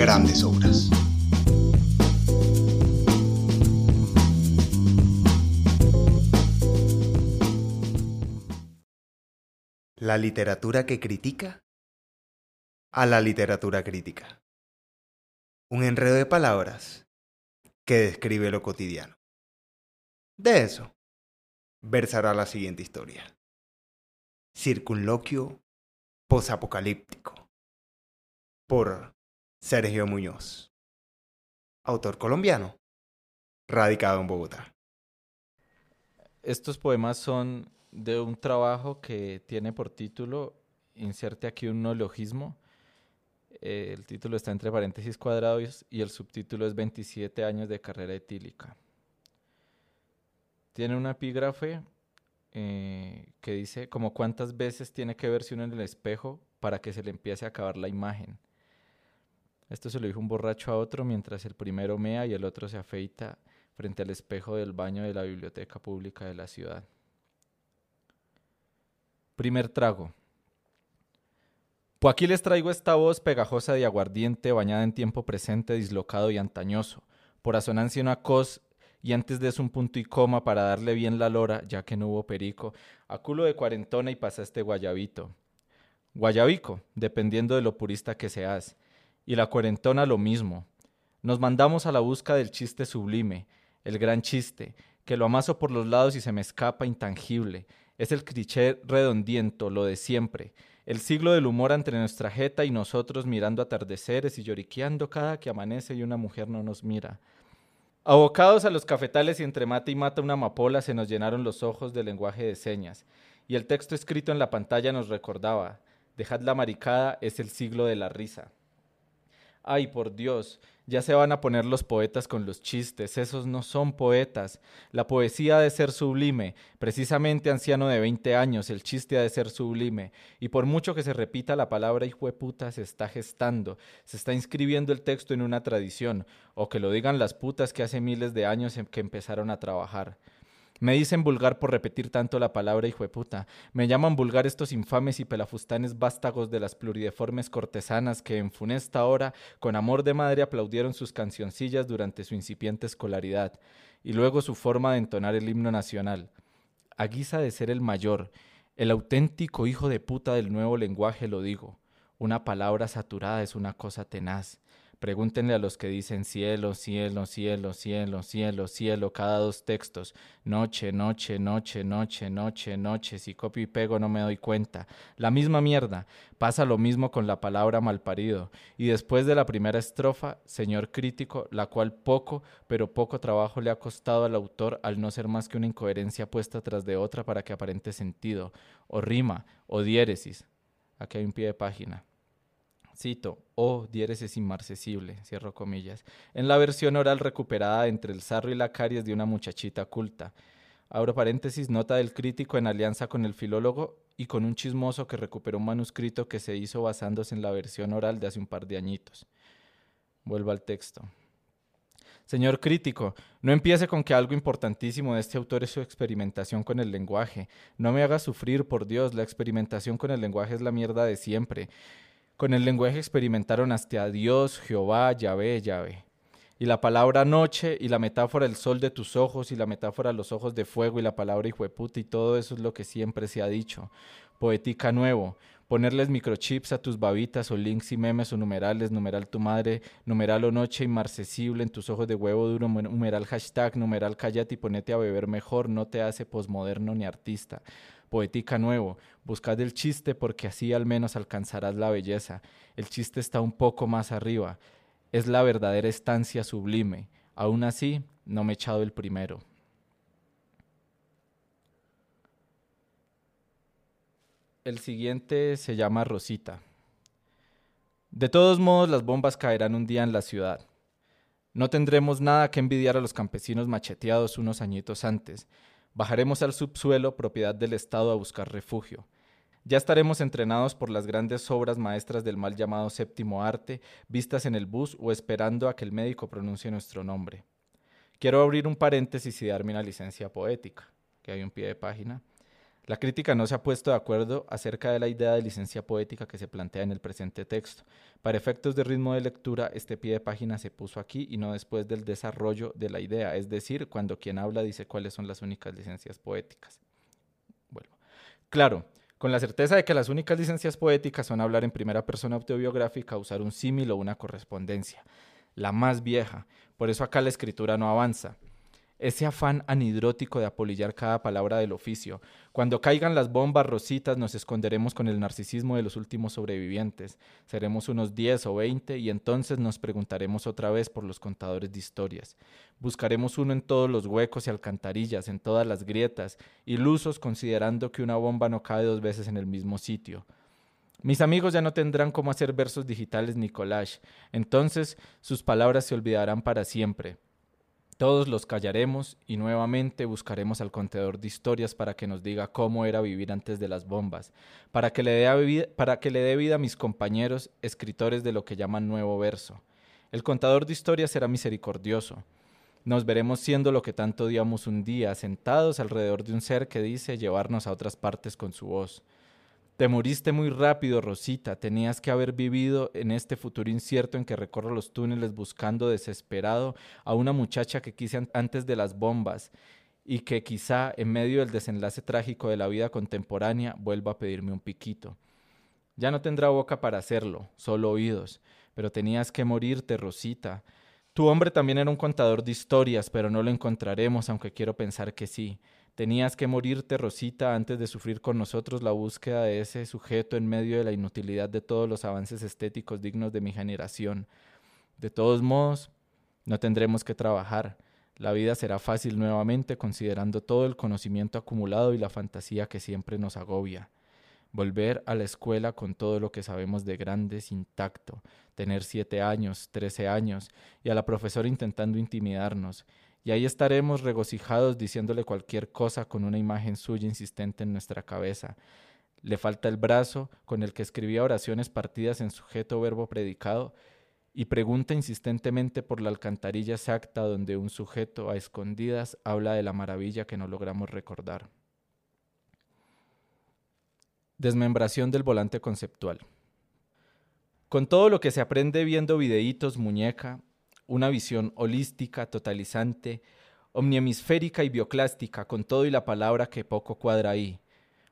grandes obras. La literatura que critica a la literatura crítica. Un enredo de palabras que describe lo cotidiano. De eso versará la siguiente historia. Circunloquio posapocalíptico. Por Sergio Muñoz. Autor colombiano. Radicado en Bogotá. Estos poemas son de un trabajo que tiene por título, inserte aquí un neologismo. Eh, el título está entre paréntesis cuadrados y el subtítulo es 27 años de carrera etílica. Tiene un epígrafe eh, que dice como cuántas veces tiene que verse uno en el espejo para que se le empiece a acabar la imagen. Esto se lo dijo un borracho a otro mientras el primero mea y el otro se afeita frente al espejo del baño de la biblioteca pública de la ciudad. Primer trago. Pues aquí les traigo esta voz pegajosa de aguardiente bañada en tiempo presente, dislocado y antañoso. Por asonancia una cos y antes de eso un punto y coma para darle bien la lora, ya que no hubo perico, a culo de cuarentona y pasaste guayabito. Guayabico, dependiendo de lo purista que seas. Y la cuarentona lo mismo. Nos mandamos a la busca del chiste sublime, el gran chiste, que lo amaso por los lados y se me escapa intangible. Es el cliché redondiento, lo de siempre. El siglo del humor entre nuestra jeta y nosotros mirando atardeceres y lloriqueando cada que amanece y una mujer no nos mira. Abocados a los cafetales y entre mata y mata una amapola se nos llenaron los ojos del lenguaje de señas, y el texto escrito en la pantalla nos recordaba, dejad la maricada, es el siglo de la risa. Ay, por Dios, ya se van a poner los poetas con los chistes, esos no son poetas. La poesía ha de ser sublime, precisamente anciano de 20 años, el chiste ha de ser sublime. Y por mucho que se repita la palabra hijo de puta, se está gestando, se está inscribiendo el texto en una tradición, o que lo digan las putas que hace miles de años que empezaron a trabajar. Me dicen vulgar por repetir tanto la palabra hijo de puta. Me llaman vulgar estos infames y pelafustanes vástagos de las plurideformes cortesanas que en funesta hora, con amor de madre, aplaudieron sus cancioncillas durante su incipiente escolaridad, y luego su forma de entonar el himno nacional. A guisa de ser el mayor, el auténtico hijo de puta del nuevo lenguaje lo digo. Una palabra saturada es una cosa tenaz. Pregúntenle a los que dicen cielo, cielo, cielo, cielo, cielo, cielo, cada dos textos. Noche, noche, noche, noche, noche, noche. Si copio y pego no me doy cuenta. La misma mierda. Pasa lo mismo con la palabra malparido. Y después de la primera estrofa, señor crítico, la cual poco, pero poco trabajo le ha costado al autor al no ser más que una incoherencia puesta tras de otra para que aparente sentido, o rima, o diéresis. Aquí hay un pie de página. Cito, o diéresis inmarcesible, cierro comillas, en la versión oral recuperada entre el sarro y la caries de una muchachita culta. Abro paréntesis, nota del crítico en alianza con el filólogo y con un chismoso que recuperó un manuscrito que se hizo basándose en la versión oral de hace un par de añitos. Vuelvo al texto. Señor crítico, no empiece con que algo importantísimo de este autor es su experimentación con el lenguaje. No me haga sufrir, por Dios, la experimentación con el lenguaje es la mierda de siempre. Con el lenguaje experimentaron hasta Dios, Jehová, Yahvé, Yahvé. Y la palabra noche y la metáfora el sol de tus ojos y la metáfora los ojos de fuego y la palabra hijo de puta y todo eso es lo que siempre se ha dicho. Poética nuevo, ponerles microchips a tus babitas o links y memes o numerales, numeral tu madre, numeral o noche inmarcesible en tus ojos de huevo duro, numeral hashtag, numeral cállate y ponete a beber mejor, no te hace posmoderno ni artista poética nuevo. Buscad el chiste porque así al menos alcanzarás la belleza. El chiste está un poco más arriba. Es la verdadera estancia sublime. Aún así, no me he echado el primero. El siguiente se llama Rosita. De todos modos, las bombas caerán un día en la ciudad. No tendremos nada que envidiar a los campesinos macheteados unos añitos antes. Bajaremos al subsuelo, propiedad del Estado, a buscar refugio. Ya estaremos entrenados por las grandes obras maestras del mal llamado séptimo arte, vistas en el bus o esperando a que el médico pronuncie nuestro nombre. Quiero abrir un paréntesis y darme una licencia poética, que hay un pie de página. La crítica no se ha puesto de acuerdo acerca de la idea de licencia poética que se plantea en el presente texto. Para efectos de ritmo de lectura, este pie de página se puso aquí y no después del desarrollo de la idea, es decir, cuando quien habla dice cuáles son las únicas licencias poéticas. Bueno, claro, con la certeza de que las únicas licencias poéticas son hablar en primera persona autobiográfica, usar un símil o una correspondencia, la más vieja. Por eso acá la escritura no avanza ese afán anidrótico de apolillar cada palabra del oficio. Cuando caigan las bombas rositas nos esconderemos con el narcisismo de los últimos sobrevivientes. Seremos unos 10 o 20 y entonces nos preguntaremos otra vez por los contadores de historias. Buscaremos uno en todos los huecos y alcantarillas, en todas las grietas, ilusos considerando que una bomba no cae dos veces en el mismo sitio. Mis amigos ya no tendrán cómo hacer versos digitales ni collage, entonces sus palabras se olvidarán para siempre. Todos los callaremos y nuevamente buscaremos al contador de historias para que nos diga cómo era vivir antes de las bombas, para que le dé vida, para que le dé vida a mis compañeros escritores de lo que llaman nuevo verso. El contador de historias será misericordioso. Nos veremos siendo lo que tanto odiamos un día, sentados alrededor de un ser que dice llevarnos a otras partes con su voz. Te moriste muy rápido, Rosita. Tenías que haber vivido en este futuro incierto en que recorro los túneles buscando desesperado a una muchacha que quise antes de las bombas y que quizá en medio del desenlace trágico de la vida contemporánea vuelva a pedirme un piquito. Ya no tendrá boca para hacerlo, solo oídos, pero tenías que morirte, Rosita. Tu hombre también era un contador de historias, pero no lo encontraremos, aunque quiero pensar que sí. Tenías que morirte, Rosita, antes de sufrir con nosotros la búsqueda de ese sujeto en medio de la inutilidad de todos los avances estéticos dignos de mi generación. De todos modos, no tendremos que trabajar. La vida será fácil nuevamente considerando todo el conocimiento acumulado y la fantasía que siempre nos agobia. Volver a la escuela con todo lo que sabemos de grandes intacto, tener siete años, trece años, y a la profesora intentando intimidarnos, y ahí estaremos regocijados diciéndole cualquier cosa con una imagen suya insistente en nuestra cabeza. Le falta el brazo con el que escribía oraciones partidas en sujeto verbo predicado y pregunta insistentemente por la alcantarilla exacta donde un sujeto a escondidas habla de la maravilla que no logramos recordar. Desmembración del volante conceptual. Con todo lo que se aprende viendo videitos, muñeca, una visión holística, totalizante, omniemisférica y bioclástica, con todo y la palabra que poco cuadra ahí.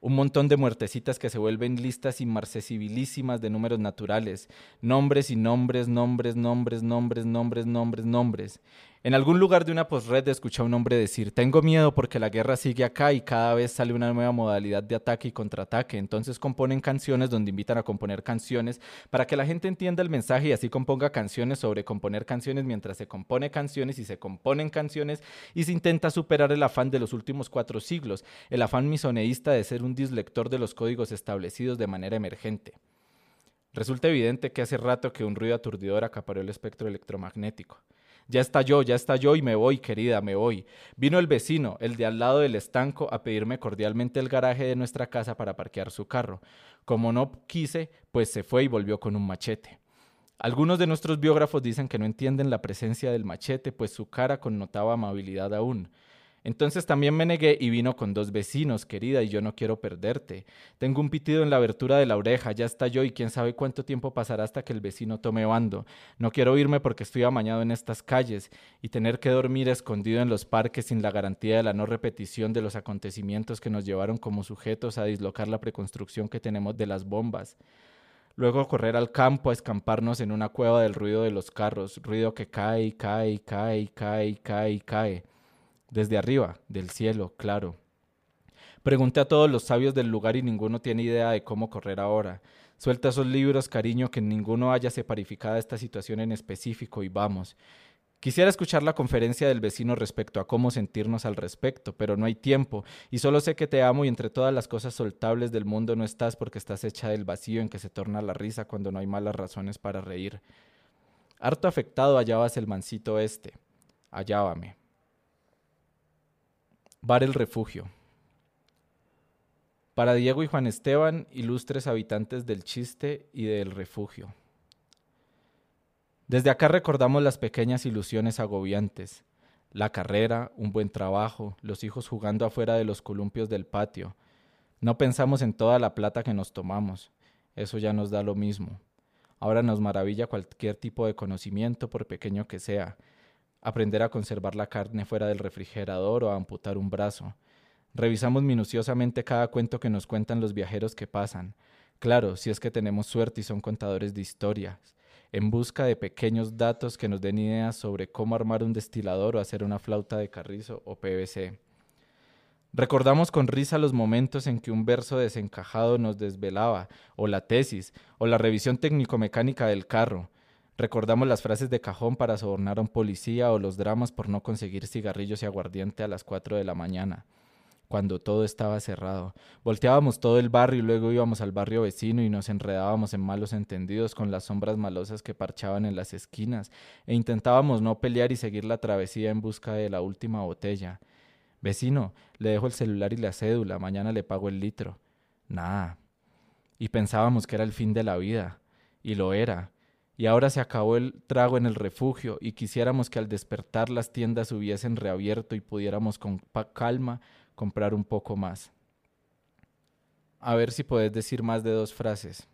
Un montón de muertecitas que se vuelven listas inmarcesibilísimas de números naturales, nombres y nombres, nombres, nombres, nombres, nombres, nombres, nombres. En algún lugar de una postred escuché a un hombre decir, tengo miedo porque la guerra sigue acá y cada vez sale una nueva modalidad de ataque y contraataque. Entonces componen canciones donde invitan a componer canciones para que la gente entienda el mensaje y así componga canciones sobre componer canciones mientras se compone canciones y se componen canciones y se intenta superar el afán de los últimos cuatro siglos, el afán misoneísta de ser un dislector de los códigos establecidos de manera emergente. Resulta evidente que hace rato que un ruido aturdidor acaparó el espectro electromagnético. Ya estalló, ya estalló y me voy, querida, me voy. Vino el vecino, el de al lado del estanco, a pedirme cordialmente el garaje de nuestra casa para parquear su carro. Como no quise, pues se fue y volvió con un machete. Algunos de nuestros biógrafos dicen que no entienden la presencia del machete, pues su cara connotaba amabilidad aún. Entonces también me negué y vino con dos vecinos, querida, y yo no quiero perderte. Tengo un pitido en la abertura de la oreja, ya está yo y quién sabe cuánto tiempo pasará hasta que el vecino tome bando. No quiero irme porque estoy amañado en estas calles y tener que dormir escondido en los parques sin la garantía de la no repetición de los acontecimientos que nos llevaron como sujetos a dislocar la preconstrucción que tenemos de las bombas. Luego correr al campo a escamparnos en una cueva del ruido de los carros, ruido que cae, cae, cae, cae, cae, cae desde arriba, del cielo, claro. Pregunté a todos los sabios del lugar y ninguno tiene idea de cómo correr ahora. Suelta esos libros, cariño, que ninguno haya separificada esta situación en específico y vamos. Quisiera escuchar la conferencia del vecino respecto a cómo sentirnos al respecto, pero no hay tiempo, y solo sé que te amo y entre todas las cosas soltables del mundo no estás porque estás hecha del vacío en que se torna la risa cuando no hay malas razones para reír. Harto afectado hallabas el mancito este. Hallábame. Bar el refugio. Para Diego y Juan Esteban, ilustres habitantes del chiste y del refugio. Desde acá recordamos las pequeñas ilusiones agobiantes, la carrera, un buen trabajo, los hijos jugando afuera de los columpios del patio. No pensamos en toda la plata que nos tomamos, eso ya nos da lo mismo. Ahora nos maravilla cualquier tipo de conocimiento, por pequeño que sea. Aprender a conservar la carne fuera del refrigerador o a amputar un brazo. Revisamos minuciosamente cada cuento que nos cuentan los viajeros que pasan. Claro, si es que tenemos suerte y son contadores de historias en busca de pequeños datos que nos den ideas sobre cómo armar un destilador o hacer una flauta de carrizo o PVC. Recordamos con risa los momentos en que un verso desencajado nos desvelaba, o la tesis, o la revisión técnico-mecánica del carro. Recordamos las frases de cajón para sobornar a un policía o los dramas por no conseguir cigarrillos y aguardiente a las 4 de la mañana cuando todo estaba cerrado. Volteábamos todo el barrio y luego íbamos al barrio vecino y nos enredábamos en malos entendidos con las sombras malosas que parchaban en las esquinas e intentábamos no pelear y seguir la travesía en busca de la última botella. Vecino, le dejo el celular y la cédula, mañana le pago el litro. Nada. Y pensábamos que era el fin de la vida. Y lo era. Y ahora se acabó el trago en el refugio y quisiéramos que al despertar las tiendas hubiesen reabierto y pudiéramos con calma comprar un poco más. A ver si puedes decir más de dos frases.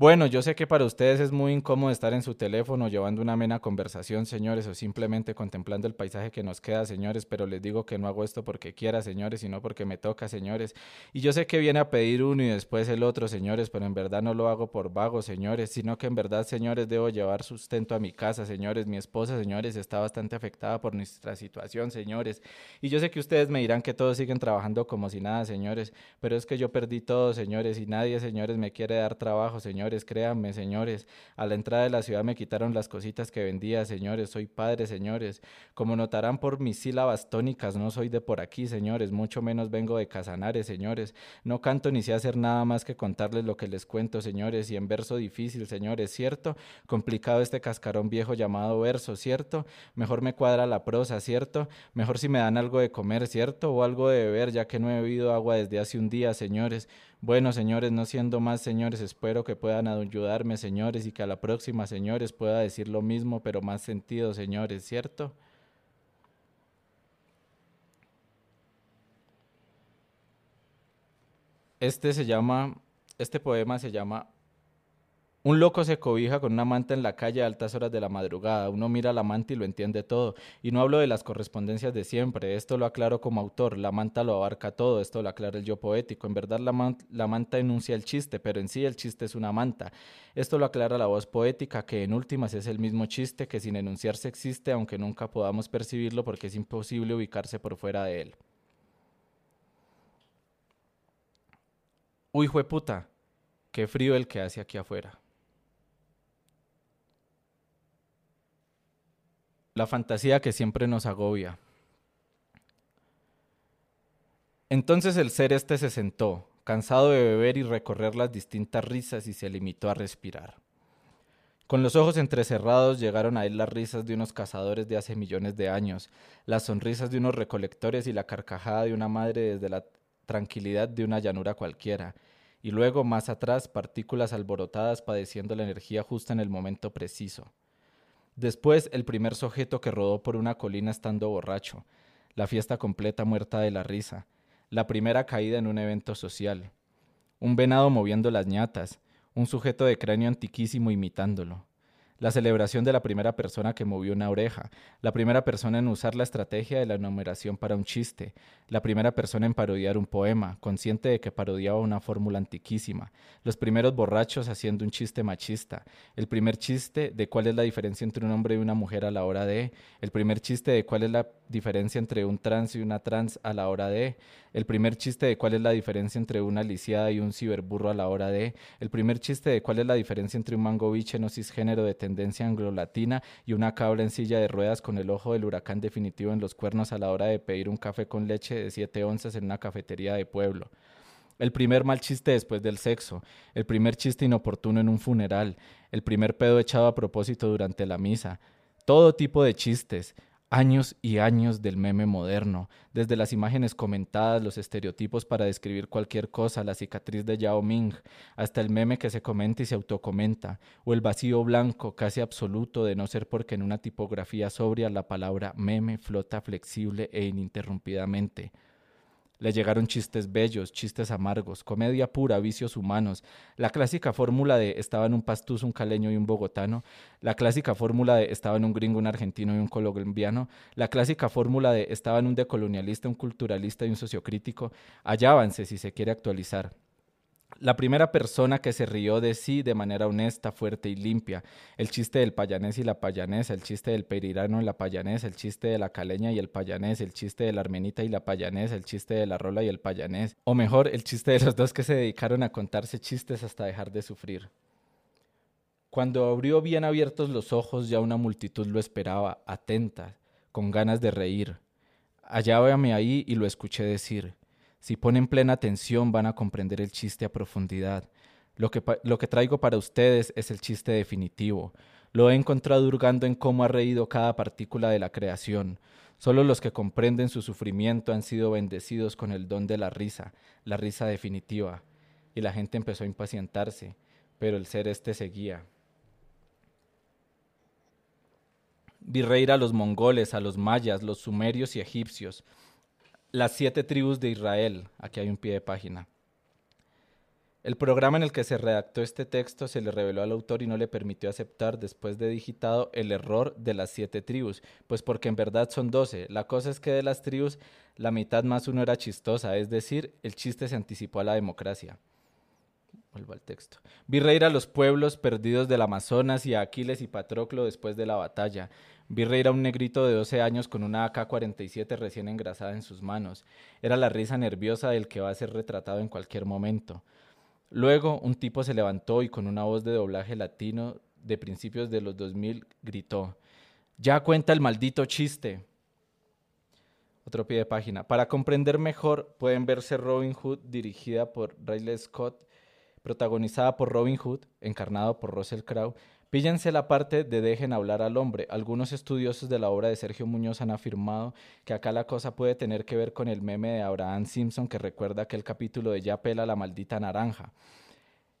Bueno, yo sé que para ustedes es muy incómodo estar en su teléfono llevando una amena conversación, señores, o simplemente contemplando el paisaje que nos queda, señores, pero les digo que no hago esto porque quiera, señores, sino porque me toca, señores. Y yo sé que viene a pedir uno y después el otro, señores, pero en verdad no lo hago por vago, señores, sino que en verdad, señores, debo llevar sustento a mi casa, señores. Mi esposa, señores, está bastante afectada por nuestra situación, señores. Y yo sé que ustedes me dirán que todos siguen trabajando como si nada, señores, pero es que yo perdí todo, señores, y nadie, señores, me quiere dar trabajo, señores señores, créanme, señores. A la entrada de la ciudad me quitaron las cositas que vendía, señores. Soy padre, señores. Como notarán por mis sílabas tónicas, no soy de por aquí, señores. Mucho menos vengo de Casanares, señores. No canto ni sé hacer nada más que contarles lo que les cuento, señores. Y en verso difícil, señores, ¿cierto? Complicado este cascarón viejo llamado verso, ¿cierto? Mejor me cuadra la prosa, ¿cierto? Mejor si me dan algo de comer, ¿cierto? O algo de beber, ya que no he bebido agua desde hace un día, señores. Bueno, señores, no siendo más, señores, espero que puedan ayudarme, señores, y que a la próxima, señores, pueda decir lo mismo, pero más sentido, señores, ¿cierto? Este se llama, este poema se llama un loco se cobija con una manta en la calle a altas horas de la madrugada. Uno mira la manta y lo entiende todo. Y no hablo de las correspondencias de siempre. Esto lo aclaro como autor. La manta lo abarca todo. Esto lo aclara el yo poético. En verdad la, manta enuncia el chiste, pero en sí el chiste es una manta. Esto lo aclara la voz poética, que en últimas es el mismo chiste que sin enunciarse existe, aunque nunca podamos percibirlo porque es imposible ubicarse por fuera de él. Uy, jueputa, qué frío el que hace aquí afuera. La fantasía que siempre nos agobia. Entonces el ser este se sentó, cansado de beber y recorrer las distintas risas y se limitó a respirar. Con los ojos entrecerrados llegaron a él las risas de unos cazadores de hace millones de años, las sonrisas de unos recolectores y la carcajada de una madre desde la tranquilidad de una llanura cualquiera, y luego más atrás partículas alborotadas padeciendo la energía justa en el momento preciso. Después, el primer sujeto que rodó por una colina estando borracho, la fiesta completa muerta de la risa, la primera caída en un evento social, un venado moviendo las ñatas, un sujeto de cráneo antiquísimo imitándolo, la celebración de la primera persona que movió una oreja, la primera persona en usar la estrategia de la enumeración para un chiste, la primera persona en parodiar un poema, consciente de que parodiaba una fórmula antiquísima, los primeros borrachos haciendo un chiste machista, el primer chiste de cuál es la diferencia entre un hombre y una mujer a la hora de, el primer chiste de cuál es la diferencia entre un trans y una trans a la hora de, el primer chiste de cuál es la diferencia entre una lisiada y un ciberburro a la hora de, el primer chiste de cuál es la diferencia entre un mango biche no cisgénero de tendencia anglo-latina y una cabra en silla de ruedas con el ojo del huracán definitivo en los cuernos a la hora de pedir un café con leche de 7 onzas en una cafetería de pueblo. el primer mal chiste después del sexo, el primer chiste inoportuno en un funeral, el primer pedo echado a propósito durante la misa, todo tipo de chistes, años y años del meme moderno, desde las imágenes comentadas, los estereotipos para describir cualquier cosa, la cicatriz de Yao Ming, hasta el meme que se comenta y se autocomenta, o el vacío blanco casi absoluto de no ser porque en una tipografía sobria la palabra meme flota flexible e ininterrumpidamente. Le llegaron chistes bellos, chistes amargos, comedia pura, vicios humanos, la clásica fórmula de estaba en un pastuz, un caleño y un bogotano, la clásica fórmula de estaba en un gringo, un argentino y un colombiano, la clásica fórmula de estaba en un decolonialista, un culturalista y un sociocrítico. Allá si se quiere actualizar. La primera persona que se rió de sí de manera honesta, fuerte y limpia. El chiste del payanés y la payanesa, el chiste del perirano y la payanesa, el chiste de la caleña y el payanés, el chiste de la armenita y la payanesa, el chiste de la rola y el payanés. O mejor, el chiste de los dos que se dedicaron a contarse chistes hasta dejar de sufrir. Cuando abrió bien abiertos los ojos, ya una multitud lo esperaba, atenta, con ganas de reír. Hallábame ahí y lo escuché decir. Si ponen plena atención van a comprender el chiste a profundidad. Lo que, lo que traigo para ustedes es el chiste definitivo. Lo he encontrado hurgando en cómo ha reído cada partícula de la creación. Solo los que comprenden su sufrimiento han sido bendecidos con el don de la risa, la risa definitiva. Y la gente empezó a impacientarse, pero el ser este seguía. Vi reír a los mongoles, a los mayas, los sumerios y egipcios, las siete tribus de Israel. Aquí hay un pie de página. El programa en el que se redactó este texto se le reveló al autor y no le permitió aceptar después de digitado el error de las siete tribus, pues porque en verdad son doce. La cosa es que de las tribus la mitad más uno era chistosa, es decir, el chiste se anticipó a la democracia. Vuelvo al texto. Vi reír a los pueblos perdidos del Amazonas y a Aquiles y Patroclo después de la batalla. Vi reír a un negrito de 12 años con una AK-47 recién engrasada en sus manos. Era la risa nerviosa del que va a ser retratado en cualquier momento. Luego, un tipo se levantó y con una voz de doblaje latino de principios de los 2000 gritó, Ya cuenta el maldito chiste. Otro pie de página. Para comprender mejor, pueden verse Robin Hood dirigida por Riley Scott, protagonizada por Robin Hood, encarnado por Russell Crowe, Píllense la parte de dejen hablar al hombre. Algunos estudiosos de la obra de Sergio Muñoz han afirmado que acá la cosa puede tener que ver con el meme de Abraham Simpson que recuerda aquel capítulo de Ya pela la maldita naranja.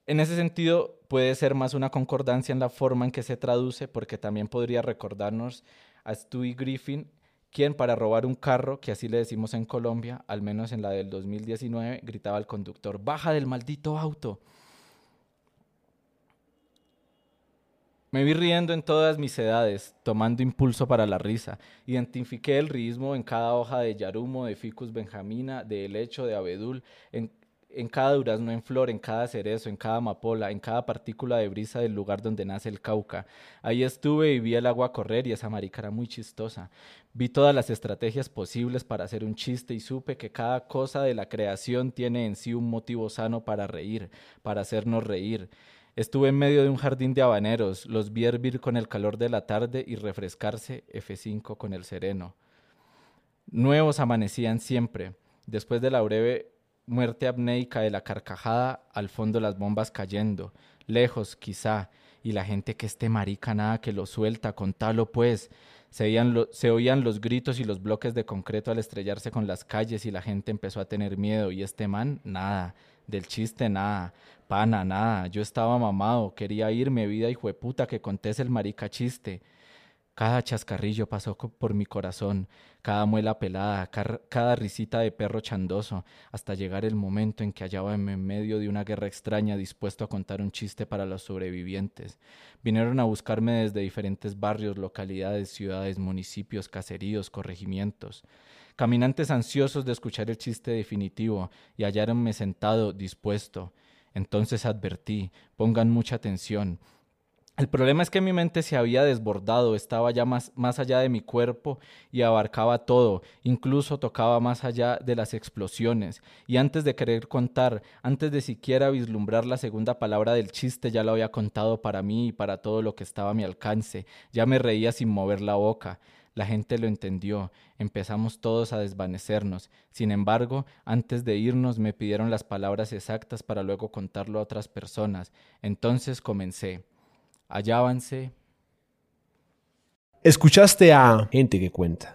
En ese sentido, puede ser más una concordancia en la forma en que se traduce, porque también podría recordarnos a Stewie Griffin, quien para robar un carro, que así le decimos en Colombia, al menos en la del 2019, gritaba al conductor, baja del maldito auto. Me vi riendo en todas mis edades, tomando impulso para la risa. Identifiqué el ritmo en cada hoja de yarumo, de ficus benjamina, de helecho, de abedul, en, en, cada durazno en flor, en cada cerezo, en cada amapola, en cada partícula de brisa del lugar donde nace el cauca. Ahí estuve y vi el agua correr y esa marica era muy chistosa. Vi todas las estrategias posibles para hacer un chiste y supe que cada cosa de la creación tiene en sí un motivo sano para reír, para hacernos reír. Estuve en medio de un jardín de habaneros, los vi hervir con el calor de la tarde y refrescarse F5 con el sereno. Nuevos amanecían siempre. Después de la breve muerte apneica de la carcajada, al fondo las bombas cayendo, lejos quizá, y la gente que esté marica nada que lo suelta, contalo pues. Se se oían los gritos y los bloques de concreto al estrellarse con las calles y la gente empezó a tener miedo y este man, nada, del chiste nada, pana nada, yo estaba mamado, quería irme, vida y puta que contés el marica chiste. Cada chascarrillo pasó por mi corazón, cada muela pelada, cada risita de perro chandoso, hasta llegar el momento en que hallaba en medio de una guerra extraña dispuesto a contar un chiste para los sobrevivientes. Vinieron a buscarme desde diferentes barrios, localidades, ciudades, municipios, caseríos, corregimientos caminantes ansiosos de escuchar el chiste definitivo, y hallaronme sentado, dispuesto. Entonces advertí, pongan mucha atención. El problema es que mi mente se había desbordado, estaba ya más, más allá de mi cuerpo y abarcaba todo, incluso tocaba más allá de las explosiones. Y antes de querer contar, antes de siquiera vislumbrar la segunda palabra del chiste, ya lo había contado para mí y para todo lo que estaba a mi alcance. Ya me reía sin mover la boca. La gente lo entendió, empezamos todos a desvanecernos. Sin embargo, antes de irnos me pidieron las palabras exactas para luego contarlo a otras personas. Entonces comencé. Hallábanse. Escuchaste a Gente que Cuenta.